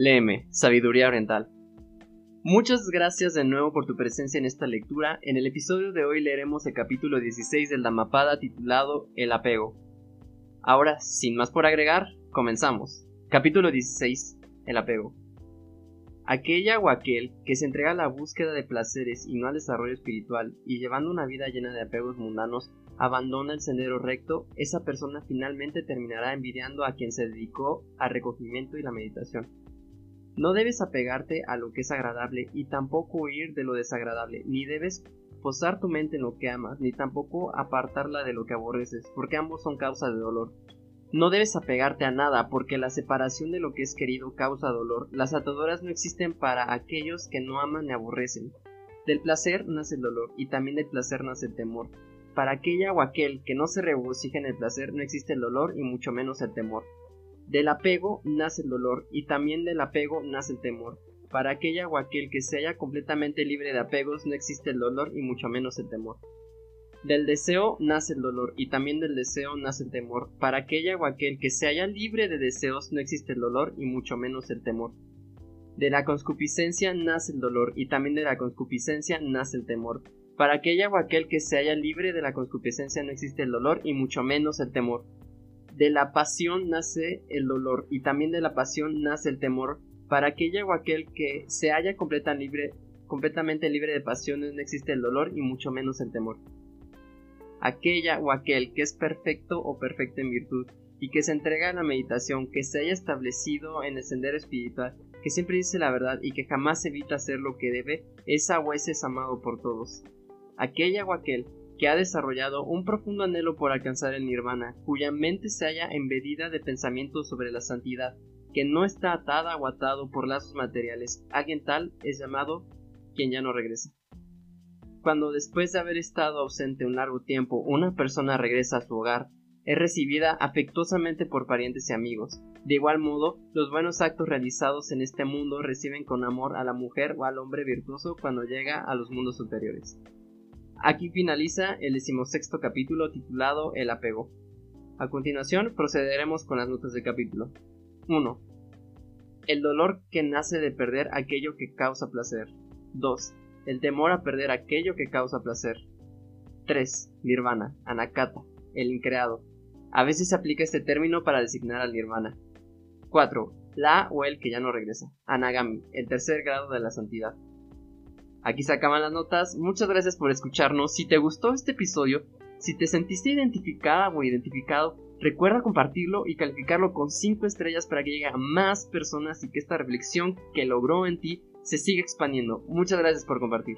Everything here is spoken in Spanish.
Léeme, Sabiduría Oriental. Muchas gracias de nuevo por tu presencia en esta lectura. En el episodio de hoy leeremos el capítulo 16 del Dhammapada titulado El apego. Ahora, sin más por agregar, comenzamos. Capítulo 16. El apego. Aquella o aquel que se entrega a la búsqueda de placeres y no al desarrollo espiritual y llevando una vida llena de apegos mundanos abandona el sendero recto, esa persona finalmente terminará envidiando a quien se dedicó al recogimiento y la meditación. No debes apegarte a lo que es agradable y tampoco huir de lo desagradable, ni debes posar tu mente en lo que amas, ni tampoco apartarla de lo que aborreces, porque ambos son causa de dolor. No debes apegarte a nada, porque la separación de lo que es querido causa dolor. Las ataduras no existen para aquellos que no aman ni aborrecen. Del placer nace el dolor, y también del placer nace el temor. Para aquella o aquel que no se regocija en el placer no existe el dolor y mucho menos el temor. Del apego nace el dolor y también del apego nace el temor. Para aquella o aquel que se haya completamente libre de apegos no existe el dolor y mucho menos el temor. Del deseo nace el dolor y también del deseo nace el temor. Para aquella o aquel que se haya libre de deseos no existe el dolor y mucho menos el temor. De la conscupiscencia nace el dolor y también de la conscupiscencia nace el temor. Para aquella o aquel que se haya libre de la conscupiscencia no existe el dolor y mucho menos el temor. De la pasión nace el dolor y también de la pasión nace el temor. Para aquella o aquel que se haya libre, completamente libre de pasiones no existe el dolor y mucho menos el temor. Aquella o aquel que es perfecto o perfecta en virtud y que se entrega a la meditación, que se haya establecido en el sendero espiritual, que siempre dice la verdad y que jamás evita hacer lo que debe, esa o ese es amado por todos. Aquella o aquel que ha desarrollado un profundo anhelo por alcanzar el nirvana, cuya mente se halla embedida de pensamientos sobre la santidad, que no está atada o atado por lazos materiales. Alguien tal es llamado quien ya no regresa. Cuando después de haber estado ausente un largo tiempo una persona regresa a su hogar, es recibida afectuosamente por parientes y amigos. De igual modo, los buenos actos realizados en este mundo reciben con amor a la mujer o al hombre virtuoso cuando llega a los mundos superiores. Aquí finaliza el decimosexto capítulo titulado El apego. A continuación procederemos con las notas del capítulo. 1. El dolor que nace de perder aquello que causa placer. 2. El temor a perder aquello que causa placer. 3. Nirvana, Anakata, el increado. A veces se aplica este término para designar al nirvana. 4. La o el que ya no regresa. Anagami, el tercer grado de la santidad. Aquí se acaban las notas. Muchas gracias por escucharnos. Si te gustó este episodio, si te sentiste identificada o identificado, recuerda compartirlo y calificarlo con 5 estrellas para que llegue a más personas y que esta reflexión que logró en ti se siga expandiendo. Muchas gracias por compartir.